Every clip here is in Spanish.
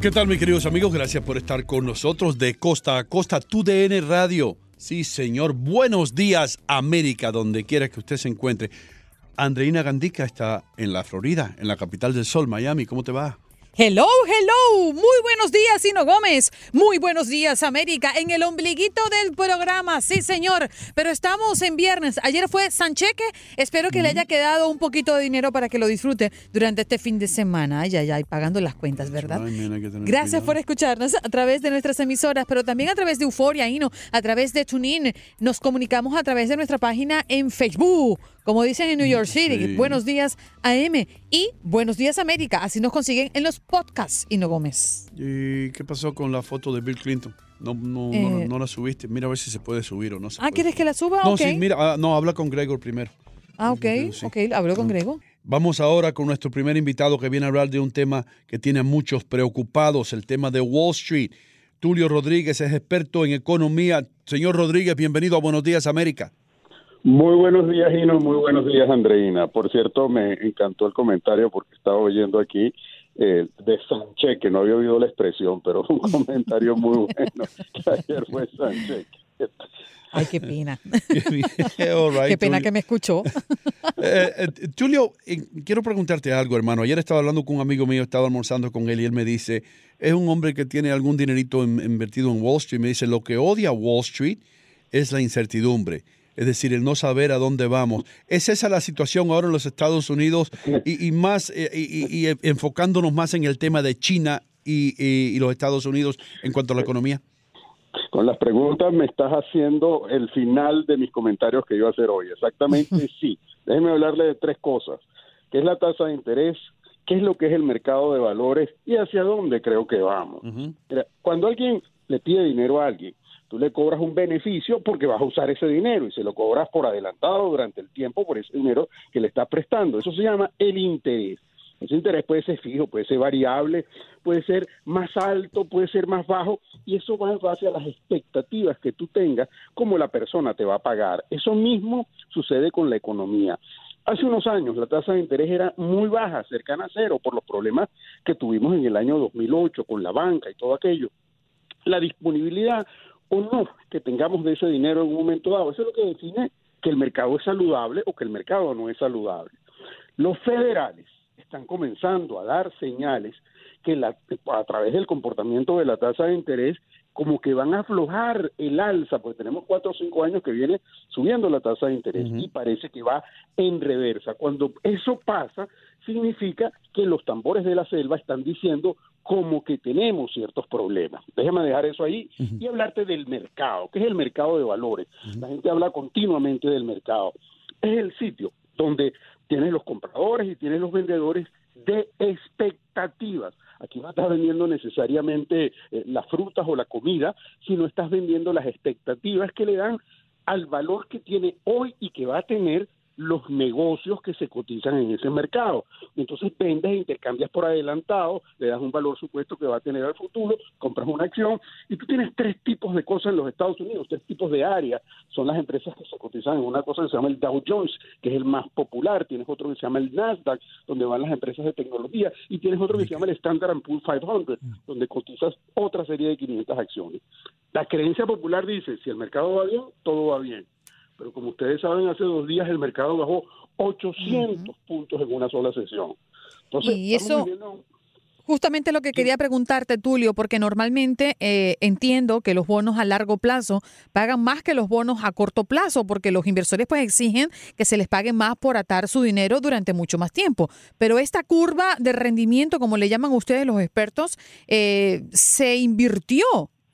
¿Qué tal, mis queridos amigos? Gracias por estar con nosotros de costa a costa, tu DN Radio. Sí, señor. Buenos días, América, donde quiera que usted se encuentre. Andreina Gandica está en la Florida, en la capital del sol, Miami. ¿Cómo te va? Hello, hello. Muy buenos días, Sino Gómez. Muy buenos días, América. En el ombliguito del programa, sí, señor. Pero estamos en viernes. Ayer fue Sancheque. Espero que le haya quedado un poquito de dinero para que lo disfrute durante este fin de semana. Ay, ay, ay, pagando las cuentas, ¿verdad? Ay, Gracias cuidado. por escucharnos a través de nuestras emisoras, pero también a través de Euforia, Ino, a través de TuneIn. Nos comunicamos a través de nuestra página en Facebook, como dicen en New York City. Sí. Buenos días AM y Buenos días América. Así nos consiguen en los podcasts, Ino Gómez. ¿Y qué pasó con la foto de Bill Clinton? No, no, no, Eh. no la subiste. Mira a ver si se puede subir o no se Ah, puede. ¿quieres que la suba? No, sí, mira, ah, no, habla con Gregor primero. Ah, ok, Sí. ok, habló con Grego. Vamos ahora con nuestro primer invitado que viene a hablar de un tema que tiene a muchos preocupados, el tema de Wall Street. Tulio Rodríguez es experto en economía. Señor Rodríguez, bienvenido a Buenos Días América. Muy buenos días, Gino. Muy buenos días, Andreina. Por cierto, me encantó el comentario porque estaba oyendo aquí eh, de Sánchez, que no había oído la expresión, pero un comentario muy bueno. que ayer fue Sánchez. Ay, qué pena. Right, qué pena que me escuchó. Eh, eh, eh, quiero preguntarte algo, hermano. Ayer estaba hablando con un amigo mío, estaba almorzando con él y él me dice, es un hombre que tiene algún dinerito in- invertido en Wall Street. Me dice, lo que odia Wall Street es la incertidumbre. Es decir, el no saber a dónde vamos. ¿Es esa la situación ahora en los Estados Unidos y, y más eh, y, y- enfocándonos más en el tema de China y, los Estados Unidos en cuanto a la economía? Con las preguntas me estás haciendo el final de mis comentarios que iba a hacer hoy. Exactamente sí. Déjeme hablarle de tres cosas. ¿Qué es la tasa de interés? ¿Qué es lo que es el mercado de valores? ¿Y hacia dónde creo que vamos? Mira, cuando alguien le pide dinero a alguien, tú le cobras un beneficio porque vas a usar ese dinero y se lo cobras por adelantado durante el tiempo por ese dinero que le estás prestando. Eso se llama el interés. Ese interés puede ser fijo, puede ser variable, puede ser más alto, puede ser más bajo, y eso va en base a las expectativas que tú tengas, como la persona te va a pagar. Eso mismo sucede con la economía. Hace unos años la tasa de interés era muy baja, cercana a cero, por los problemas que tuvimos en el año 2008 con la banca y todo aquello. La disponibilidad o no que tengamos de ese dinero en un momento dado, eso es lo que define que el mercado es saludable o que el mercado no es saludable. Los federales están comenzando a dar señales que la- a través del comportamiento de la tasa de interés como que van a aflojar el alza, porque tenemos cuatro o cinco años que viene subiendo la tasa de interés y parece que va en reversa. Cuando eso pasa, significa que los tambores de la selva están diciendo como que tenemos ciertos problemas. Déjame dejar eso ahí y hablarte del mercado. ¿Qué es el mercado de valores? La gente habla continuamente del mercado. Es el sitio donde tienes los compradores y tienes los vendedores de expectativas. Aquí no estás vendiendo necesariamente eh, las frutas o la comida, sino estás vendiendo las expectativas que le dan al valor que tiene hoy y que va a tener los negocios que se cotizan en ese mercado. Entonces vendes e intercambias por adelantado, le das un valor supuesto que va a tener al futuro, compras una acción y tú tienes tres tipos de cosas en los Estados Unidos, tres tipos de áreas. Son las empresas que se cotizan en una cosa que se llama el Dow Jones, que es el más popular, tienes otro que se llama el Nasdaq, donde van las empresas de tecnología, y tienes otro que se llama el Standard Poor's 500, donde cotizas otra serie de 500 acciones. La creencia popular dice, si el mercado va bien, todo va bien pero como ustedes saben, hace dos días el mercado bajó 800 puntos en una sola sesión. Entonces, Y eso- viviendo- Justamente lo que quería preguntarte, Tulio, porque normalmente eh, entiendo que los bonos a largo plazo pagan más que los bonos a corto plazo, porque los inversores pues exigen que se les pague más por atar su dinero durante mucho más tiempo. Pero esta curva de rendimiento, como le llaman ustedes los expertos, eh, se invirtió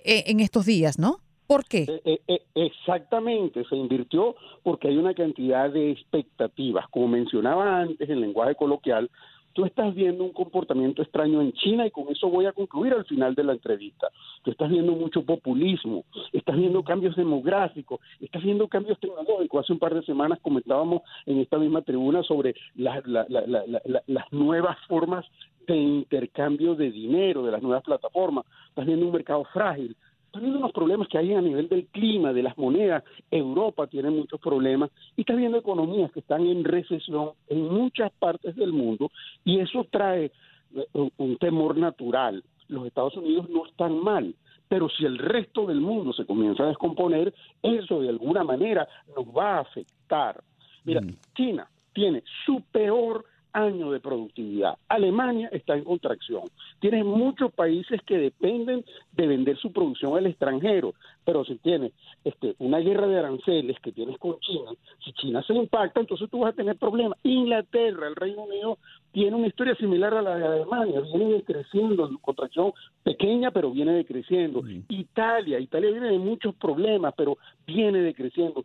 eh, en estos días, ¿no? ¿Por qué? Eh, eh, eh, exactamente, se invirtió porque hay una cantidad de expectativas. Como mencionaba antes en lenguaje coloquial, tú estás viendo un comportamiento extraño en China y con eso voy a concluir al final de la entrevista. Tú estás viendo mucho populismo, estás viendo cambios demográficos, estás viendo cambios tecnológicos. Hace un par de semanas comentábamos en esta misma tribuna sobre la- la- la- la- la- la- las nuevas formas de intercambio de dinero, de las nuevas plataformas. Estás viendo un mercado frágil, estás viendo unos problemas que hay a nivel del clima, de las monedas. Europa tiene muchos problemas y estás viendo economías que están en recesión en muchas partes del mundo y eso trae eh, un, un temor natural. Los Estados Unidos no están mal, pero si el resto del mundo se comienza a descomponer, eso de alguna manera nos va a afectar. Mira, China tiene su peor año de productividad. Alemania está en contracción. Tienes muchos países que dependen de vender su producción al extranjero, pero si tienes este, una guerra de aranceles que tienes con China, si China se impacta, entonces tú vas a tener problemas. Inglaterra, el Reino Unido, tiene una historia similar a la de Alemania, viene decreciendo, en contracción pequeña, pero viene decreciendo. Italia, Italia viene de muchos problemas, pero viene decreciendo.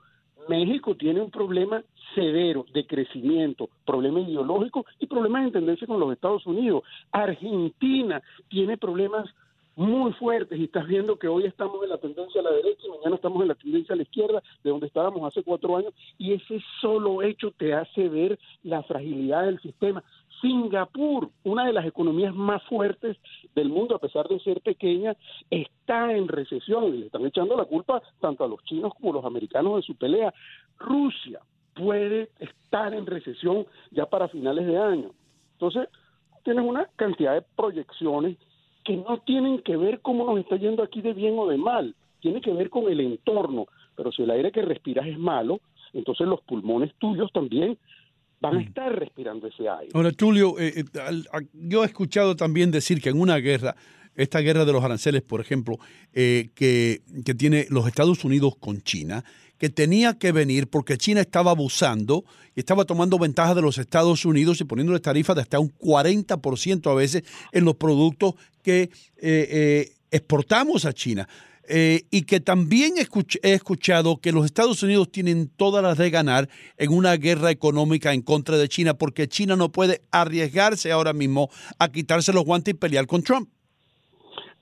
México tiene un problema severo de crecimiento, problema ideológico y problemas en tendencia con los Estados Unidos. Argentina tiene problemas muy fuertes y estás viendo que hoy estamos en la tendencia a la derecha y mañana estamos en la tendencia a la izquierda, de donde estábamos hace cuatro años, y ese solo hecho te hace ver la fragilidad del sistema. Singapur, una de las economías más fuertes del mundo, a pesar de ser pequeña, está en recesión y le están echando la culpa tanto a los chinos como a los americanos de su pelea. Rusia puede estar en recesión ya para finales de año. Entonces, tienes una cantidad de proyecciones que no tienen que ver cómo nos está yendo aquí de bien o de mal, tiene que ver con el entorno. Pero si el aire que respiras es malo, entonces los pulmones tuyos también van a estar respirando ese aire. Ahora, Tulio, eh, eh, yo he escuchado también decir que en una guerra, esta guerra de los aranceles, por ejemplo, eh, que, que tiene los Estados Unidos con China, que tenía que venir porque China estaba abusando y estaba tomando ventaja de los Estados Unidos y poniéndole tarifas de hasta un 40% a veces en los productos que eh, exportamos a China. Eh, y que también he escuchado que los Estados Unidos tienen todas las de ganar en una guerra económica en contra de China, porque China no puede arriesgarse ahora mismo a quitarse los guantes y pelear con Trump.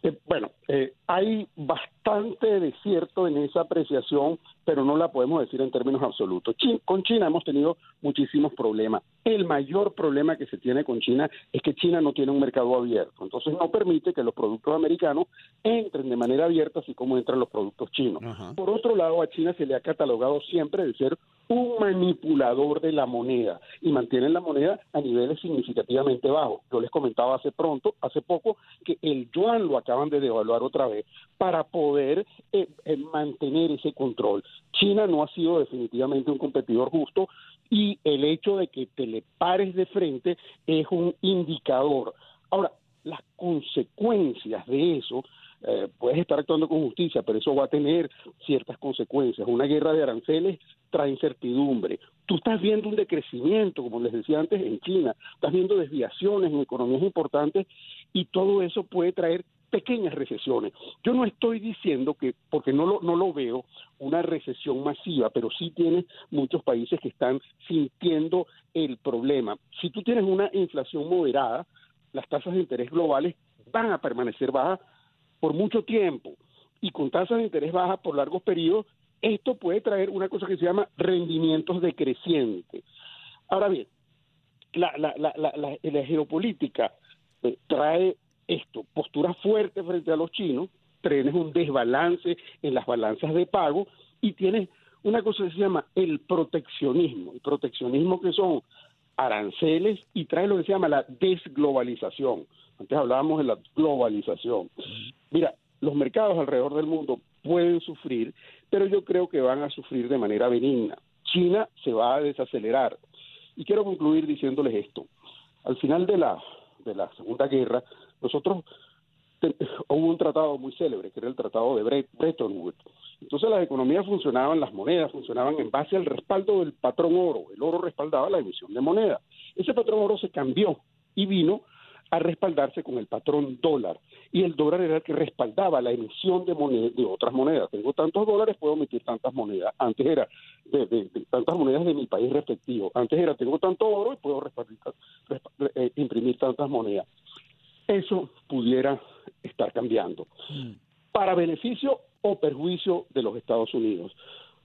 Eh, bueno, eh, hay bastante de cierto en esa apreciación, pero no la podemos decir en términos absolutos. Chi- con China hemos tenido muchísimos problemas. El mayor problema que se tiene con China es que China no tiene un mercado abierto, entonces no permite que los productos americanos entren de manera abierta, así como entran los productos chinos. Por otro lado, a China se le ha catalogado siempre de ser un manipulador de la moneda y mantienen la moneda a niveles significativamente bajos. Yo les comentaba hace pronto, hace poco, que el yuan lo acaban de devaluar otra vez para poder eh, eh, mantener ese control. China no ha sido definitivamente un competidor justo y el hecho de que te le pares de frente es un indicador. Ahora, las consecuencias de eso eh, puedes estar actuando con justicia, pero eso va a tener ciertas consecuencias. Una guerra de aranceles trae incertidumbre. Tú estás viendo un decrecimiento, como les decía antes, en China, estás viendo desviaciones en economías importantes y todo eso puede traer pequeñas recesiones. Yo no estoy diciendo que, porque no lo, no lo veo, una recesión masiva, pero sí tienes muchos países que están sintiendo el problema. Si tú tienes una inflación moderada, las tasas de interés globales van a permanecer bajas por mucho tiempo y con tasas de interés bajas por largos periodos, esto puede traer una cosa que se llama rendimientos decrecientes. Ahora bien, la, la, la- la geopolítica eh, trae esto, postura fuerte frente a los chinos, tienes un desbalance en las balanzas de pago y tienes una cosa que se llama el proteccionismo. El proteccionismo que son aranceles y trae lo que se llama la desglobalización. Antes hablábamos de la globalización. Mira, los mercados alrededor del mundo pueden sufrir, pero yo creo que van a sufrir de manera benigna. China se va a desacelerar. Y quiero concluir diciéndoles esto. Al final de la, de la Segunda Guerra, nosotros hubo un tratado muy célebre, que era el tratado de Bre- Bretton Woods. Entonces las economías funcionaban, las monedas funcionaban en base al respaldo del patrón oro. El oro respaldaba la emisión de moneda. Ese patrón oro se cambió y vino a respaldarse con el patrón dólar. Y el dólar era el que respaldaba la emisión de moneda, de otras monedas. Tengo tantos dólares, puedo emitir tantas monedas. Antes era de, tantas monedas de mi país respectivo. Antes era tengo tanto oro y puedo respaldar- respa- eh, imprimir tantas monedas. Eso pudiera estar cambiando para beneficio o perjuicio de los Estados Unidos.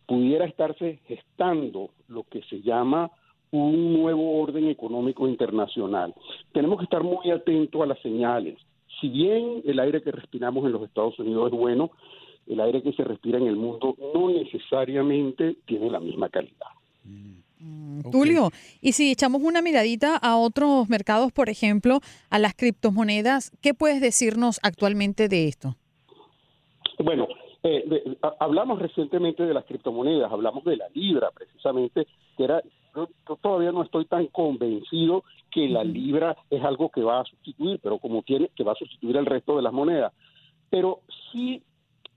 Pudiera estarse gestando lo que se llama un nuevo orden económico internacional. Tenemos que estar muy atentos a las señales. Si bien el aire que respiramos en los Estados Unidos es bueno, el aire que se respira en el mundo no necesariamente tiene la misma calidad. Tulio, y si echamos una miradita a otros mercados, por ejemplo, a las criptomonedas, ¿qué puedes decirnos actualmente de esto? Bueno, eh, de- hablamos recientemente de las criptomonedas, hablamos de la libra precisamente, que era, yo, yo todavía no estoy tan convencido que la libra es algo que va a sustituir, pero como tiene, que va a sustituir el resto de las monedas. Pero sí,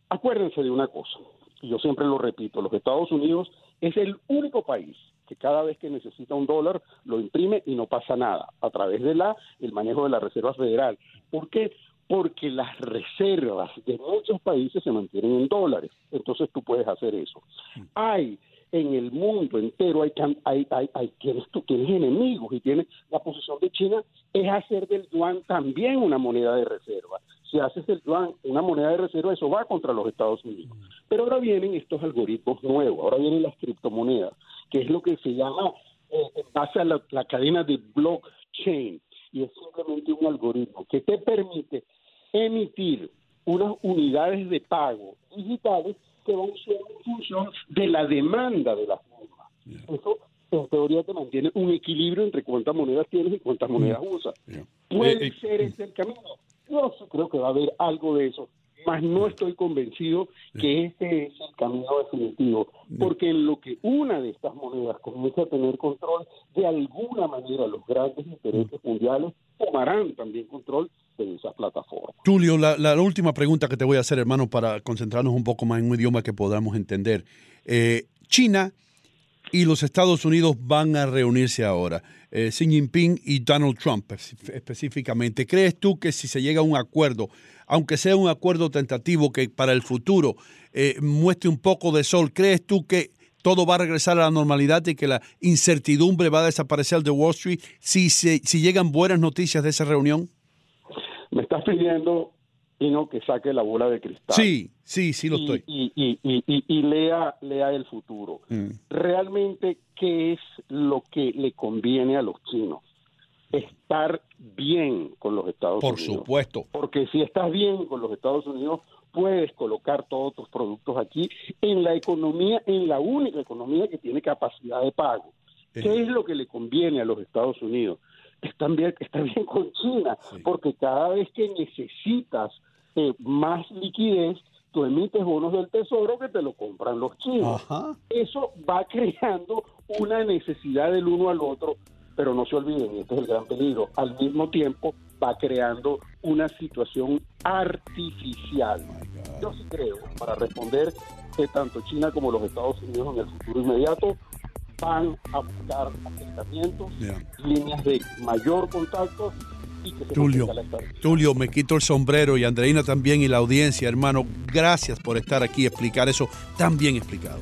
acuérdense de una cosa, y yo siempre lo repito, los Estados Unidos es el único país que cada vez que necesita un dólar lo imprime y no pasa nada a través de la el manejo de la Reserva Federal. ¿Por qué? Porque las reservas de muchos países se mantienen en dólares. Entonces tú puedes hacer eso. Hay en el mundo entero hay hay hay, hay tienes tú tienes enemigos y tienes la posición de China es hacer del yuan también una moneda de reserva. Si haces del yuan una moneda de reserva eso va contra los Estados Unidos. Pero ahora vienen estos algoritmos nuevos, ahora vienen las criptomonedas, que es lo que se llama eh, en base a la, la cadena de blockchain y es simplemente un algoritmo que te permite emitir unas unidades de pago digitales que van a ser en función de la demanda de las mismas. Eso en teoría te mantiene un equilibrio entre cuántas monedas tienes y cuántas monedas usas. Puede Eh, eh, ser ese el camino. Yo creo que va a haber algo de eso, mas no estoy convencido que este es el camino definitivo, porque en lo que una de estas monedas comienza a tener control, de alguna manera los grandes intereses mundiales tomarán también control de esas plataformas. Tulio, la, la última pregunta que te voy a hacer, hermano, para concentrarnos un poco más en un idioma que podamos entender. Eh, China y los Estados Unidos van a reunirse ahora. Eh, Xi Jinping y Donald Trump espe- específicamente. ¿Crees tú que si se llega a un acuerdo, aunque sea un acuerdo tentativo que para el futuro eh, muestre un poco de sol, crees tú que todo va a regresar a la normalidad y que la incertidumbre va a desaparecer de Wall Street si, se, si llegan buenas noticias de esa reunión? Me estás pidiendo, Que saque la bola de cristal. Sí, sí, sí lo y, estoy. Y, lea, lea el futuro. Mm. Realmente, ¿qué es lo que le conviene a los chinos? Estar bien con los Estados Por Unidos. supuesto. Porque si estás bien con los Estados Unidos, puedes colocar todos tus productos aquí en la economía, en la única economía que tiene capacidad de pago. ¿Qué es lo que le conviene a los Estados Unidos? Estar bien, estar bien con China, porque cada vez que necesitas eh, más liquidez, tú emites bonos del tesoro que te lo compran los chinos. Eso va creando una necesidad del uno al otro, pero no se olviden, y este es el gran peligro, al mismo tiempo va creando una situación artificial. Yo sí creo, para responder, que tanto China como los Estados Unidos en el futuro inmediato van a buscar acercamientos, líneas de mayor contacto Tulio, estabilidad. Tulio, me quito el sombrero y Andreina también y la audiencia, hermano. Gracias por estar aquí y explicar eso tan bien explicado.